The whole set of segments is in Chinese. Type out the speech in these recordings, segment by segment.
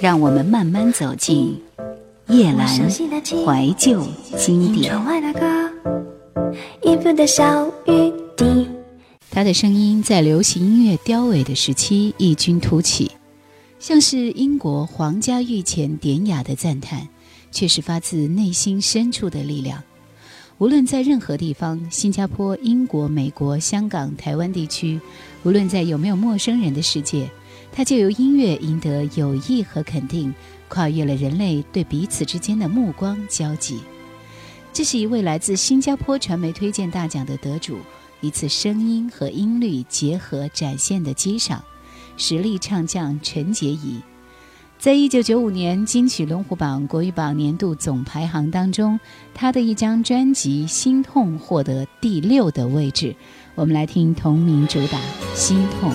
让我们慢慢走进叶阑怀旧经典。他的声音在流行音乐凋萎的时期异军突起，像是英国皇家御前典雅的赞叹，却是发自内心深处的力量。无论在任何地方，新加坡、英国、美国、香港、台湾地区，无论在有没有陌生人的世界，他就由音乐赢得友谊和肯定，跨越了人类对彼此之间的目光交集。这是一位来自新加坡传媒推荐大奖的得主，一次声音和音律结合展现的激赏，实力唱将陈洁仪。在一九九五年金曲龙虎榜国语榜年度总排行当中，他的一张专辑《心痛》获得第六的位置。我们来听同名主打《心痛》。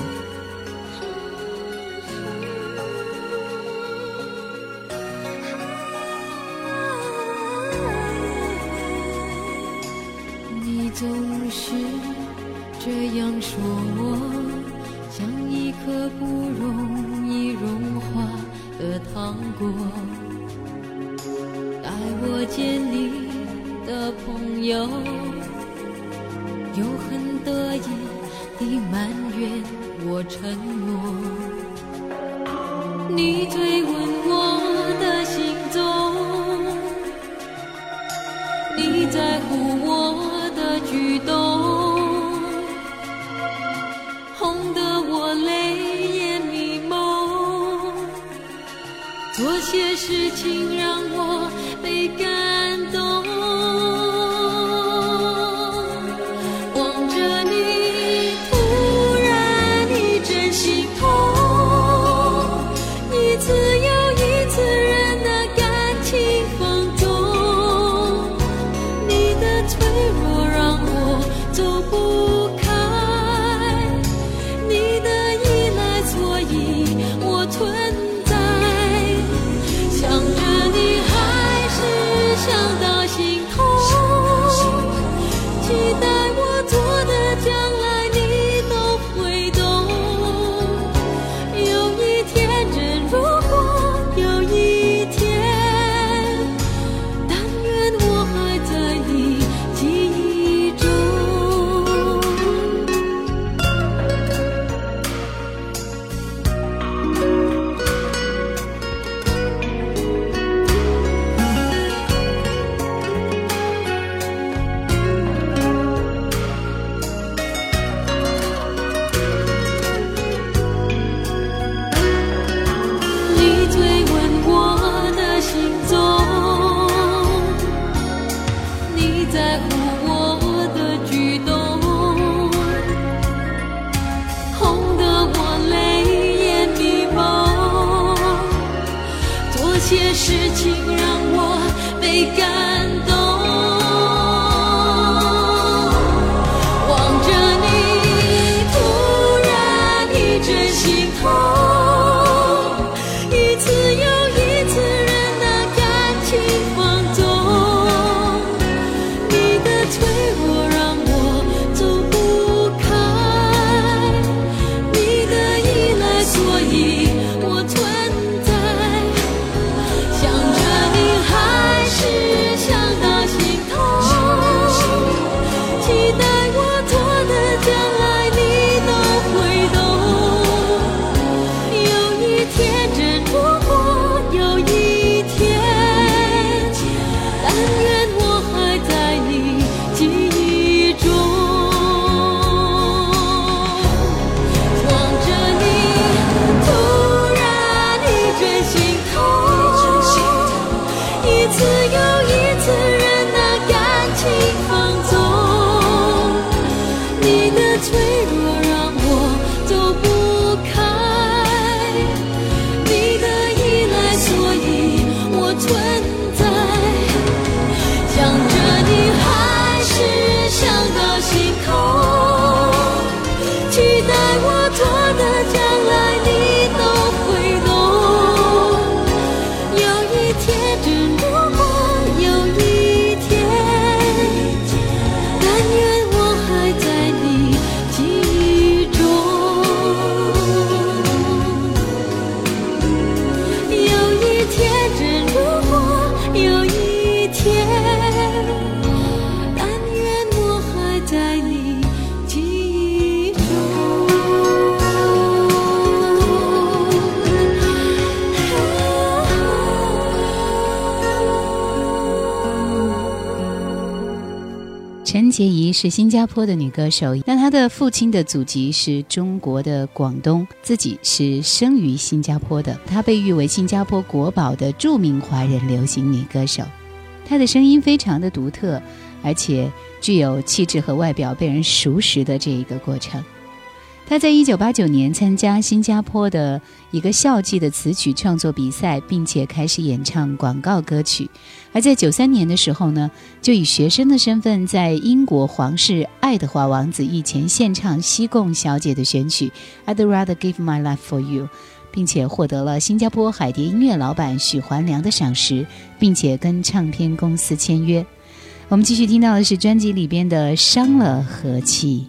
说我，像一颗不容易融化。的糖果，带我见你的朋友，又很得意地埋怨我沉默。你追问做些事情让我被感动。陈洁仪是新加坡的女歌手，但她的父亲的祖籍是中国的广东，自己是生于新加坡的。她被誉为新加坡国宝的著名华人流行女歌手。她的声音非常的独特，而且具有气质和外表被人熟识的这一个过程。他在一九八九年参加新加坡的一个校际的词曲创作比赛，并且开始演唱广告歌曲。而在九三年的时候呢，就以学生的身份在英国皇室爱德华王子御前献唱西贡小姐的选曲《I'd Rather Give My Life for You》，并且获得了新加坡海蝶音乐老板许环良的赏识，并且跟唱片公司签约。我们继续听到的是专辑里边的《伤了和气》。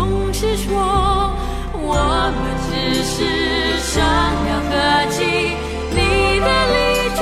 总是说我们只是商量和气，你的离去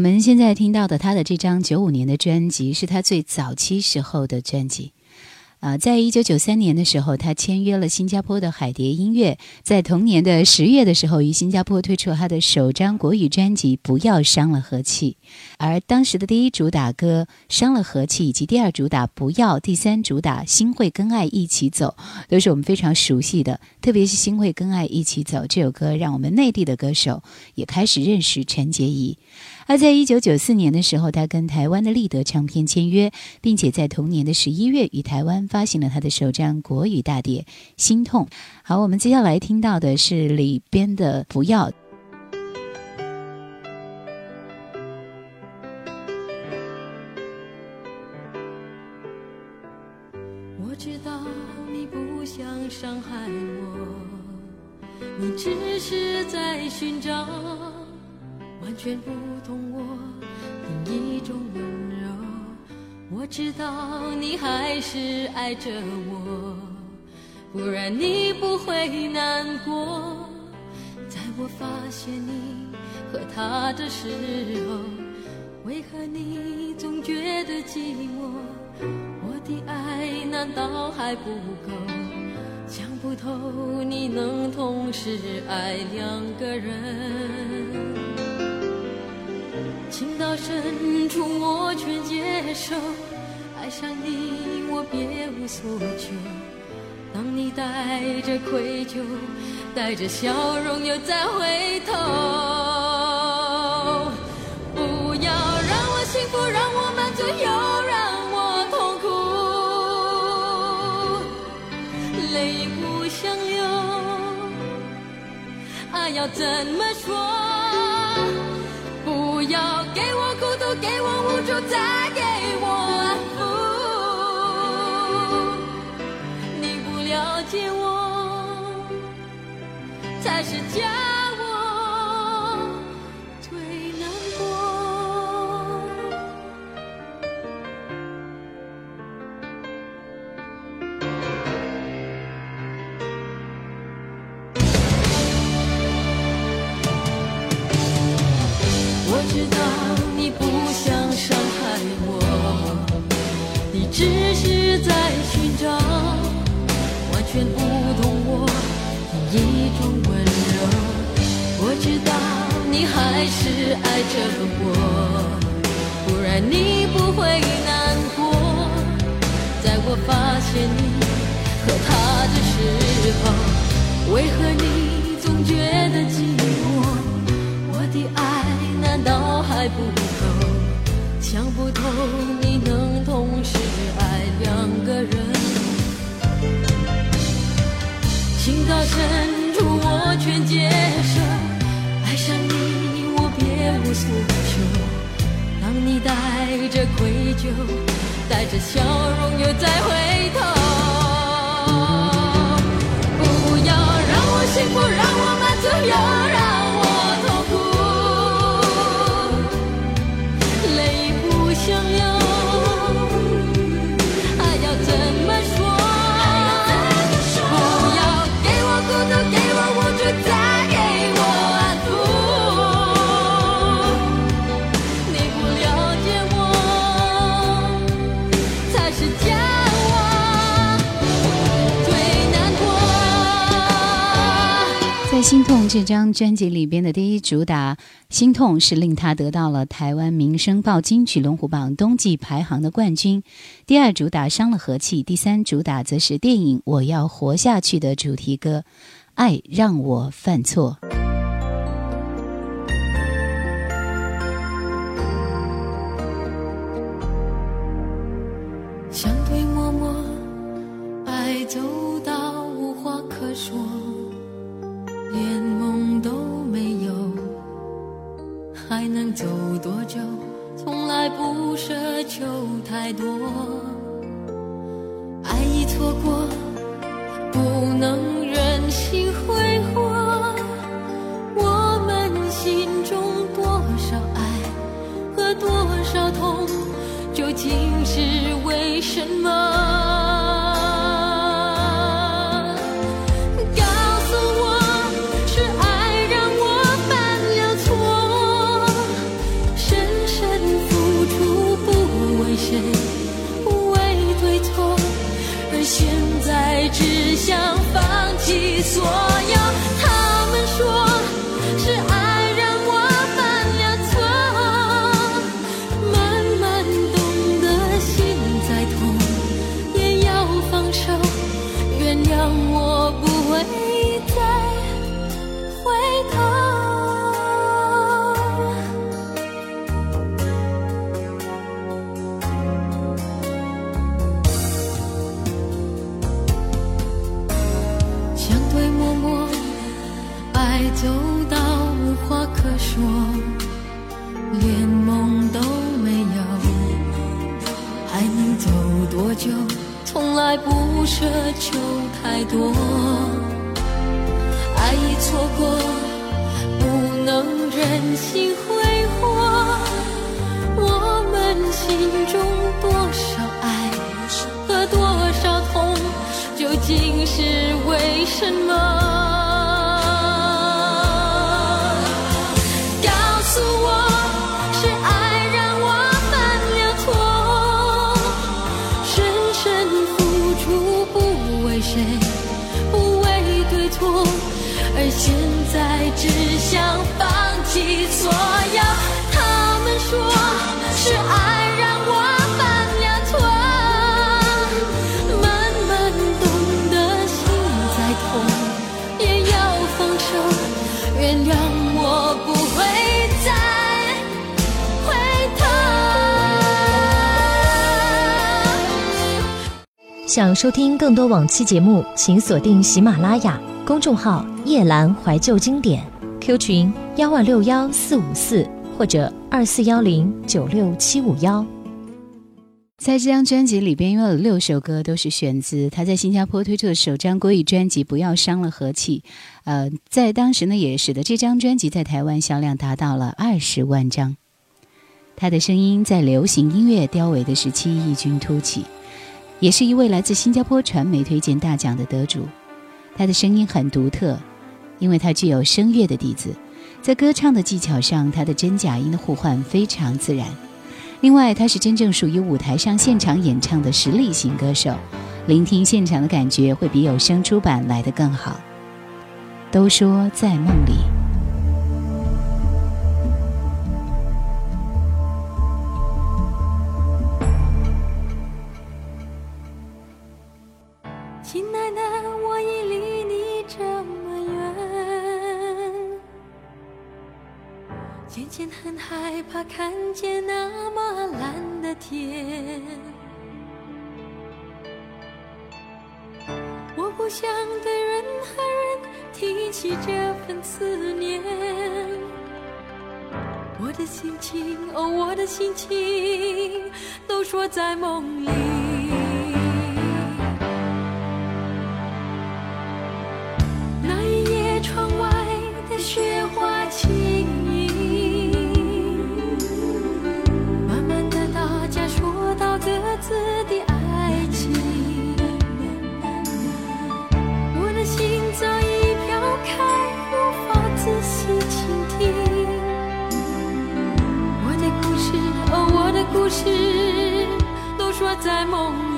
我们现在听到的他的这张九五年的专辑，是他最早期时候的专辑。啊，在一九九三年的时候，他签约了新加坡的海蝶音乐。在同年的十月的时候，于新加坡推出了他的首张国语专辑《不要伤了和气》。而当时的第一主打歌《伤了和气》，以及第二主打《不要》，第三主打《心会跟爱一起走》，都是我们非常熟悉的。特别是《心会跟爱一起走》这首歌，让我们内地的歌手也开始认识陈洁仪。而在一九九四年的时候，他跟台湾的立德唱片签约，并且在同年的十一月与台湾发行了他的首张国语大碟《心痛》。好，我们接下来听到的是里边的《不要》。我知道你不想伤害我，你只是在寻找。完全不懂我另一种温柔，我知道你还是爱着我，不然你不会难过。在我发现你和他的时候，为何你总觉得寂寞？我的爱难道还不够？想不透你能同时爱两个人。情到深处，我却接受。爱上你，我别无所求。当你带着愧疚，带着笑容又再回头，不要让我幸福，让我满足，又让我痛苦，泪不想流，爱要怎么说？给我无助，再给我安抚。你不了解我，才是叫我最难过。我知道你不想伤害我你只是在寻找完全不懂我的一种温柔。我知道你还是爱着我不然你不会难过。在我发现你和他的时候为何你总觉得寂寞？我的爱难道还不够？想不透你能同时爱两个人。情到深处我全接受，爱上你我别无所求。当你带着愧疚，带着笑容又再回心痛》这张专辑里边的第一主打《心痛》是令他得到了台湾民生报金曲龙虎榜冬季排行的冠军。第二主打《伤了和气》，第三主打则是电影《我要活下去》的主题歌《爱让我犯错》。现在只想放弃所有。奢求太多，爱已错过，不能任性挥霍。我们心中多少爱和多少痛，究竟是为什么？想收听更多往期节目，请锁定喜马拉雅公众号“夜兰怀旧经典 ”，Q 群幺万六幺四五四或者二四幺零九六七五幺。在这张专辑里边，因为有六首歌都是选自他在新加坡推出的首张国语专辑《不要伤了和气》，呃，在当时呢，也使得这张专辑在台湾销量达到了二十万张。他的声音在流行音乐凋萎的时期异军突起，也是一位来自新加坡传媒推荐大奖的得主。他的声音很独特，因为他具有声乐的底子，在歌唱的技巧上，他的真假音的互换非常自然。另外，他是真正属于舞台上现场演唱的实力型歌手，聆听现场的感觉会比有声出版来得更好。都说在梦里，起这份思念，我的心情，哦，我的心情，都说在梦里。在梦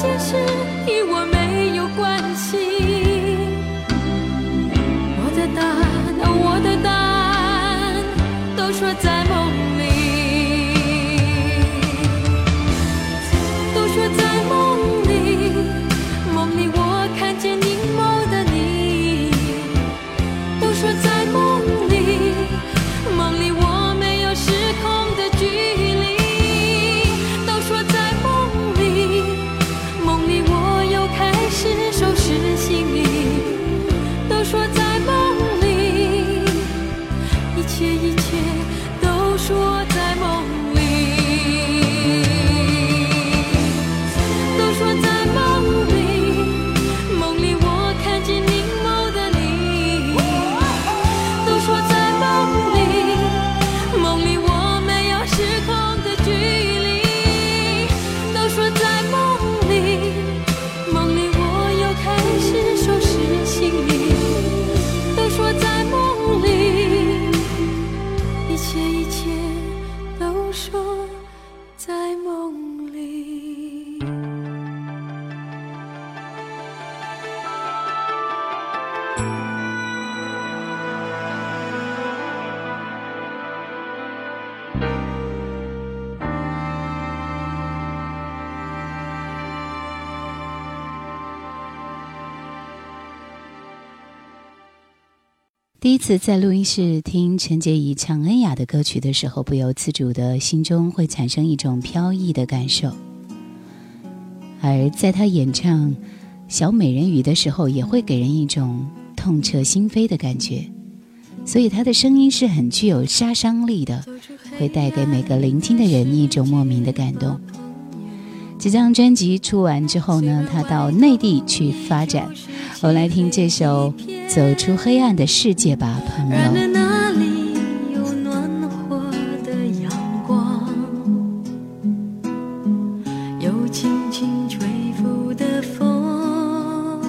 件事与我没有关系第一次在录音室听陈洁仪唱恩雅的歌曲的时候，不由自主的心中会产生一种飘逸的感受；而在她演唱《小美人鱼》的时候，也会给人一种痛彻心扉的感觉。所以她的声音是很具有杀伤力的，会带给每个聆听的人一种莫名的感动。这张专辑出完之后呢，她到内地去发展。我们来听这首。走出黑暗的世界吧，朋友。那里有暖和的阳光，有轻轻吹拂的风。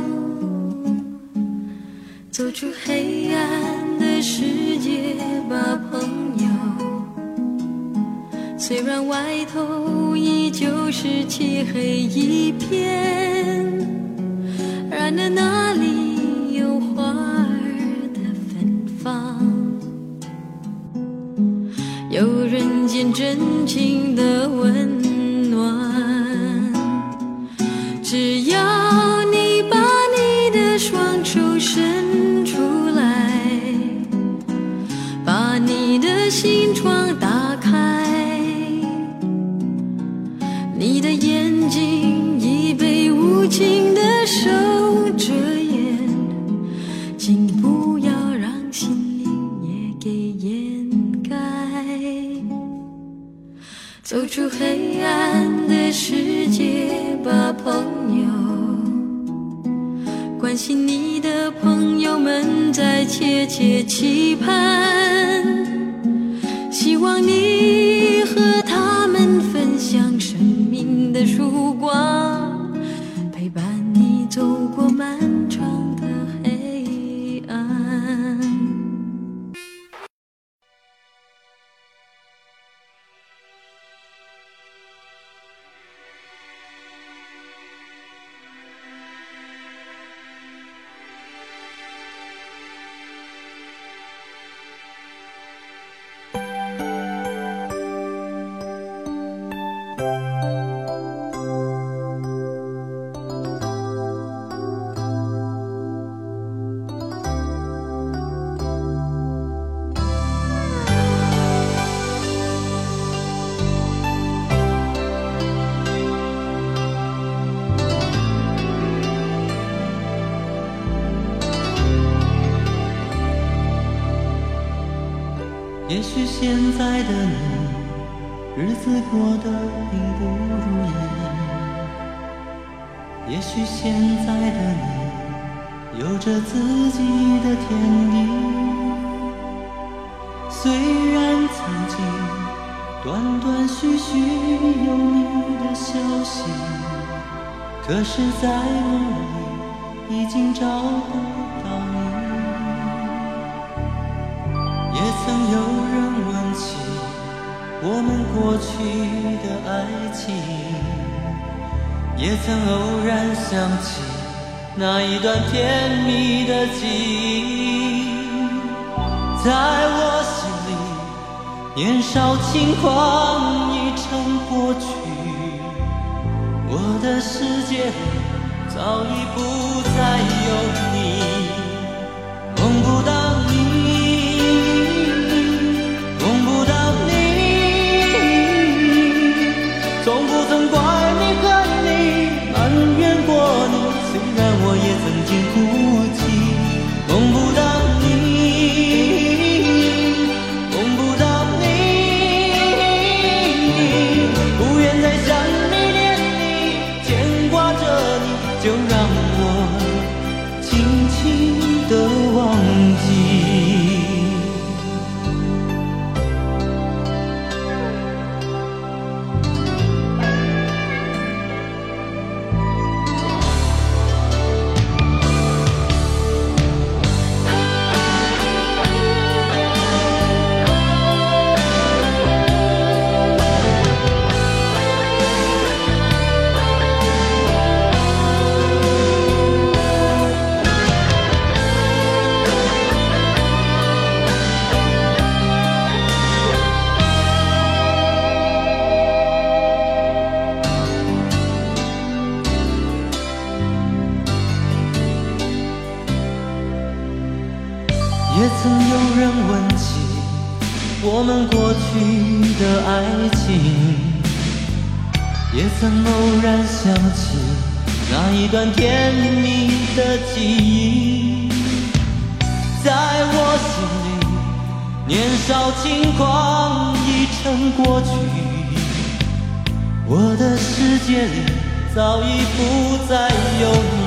走出黑暗的世界吧，朋友。虽然外头依旧是漆黑一片，走出黑暗的世界吧，朋友。关心你的朋友们在切切期盼，希望你和他们分享生命的曙现在的你，日子过得并不如意。也许现在的你，有着自己的天地。虽然曾经断断续续有你的消息，可是在梦里已经找不过去的爱情，也曾偶然想起那一段甜蜜的记忆，在我心里，年少轻狂已成过去，我的世界里早已不再有你，梦不到你。曾怪你恨你，埋怨过你，虽然我也曾经哭泣。也曾偶然想起那一段甜蜜的记忆，在我心里，年少轻狂已成过去，我的世界里早已不再有你。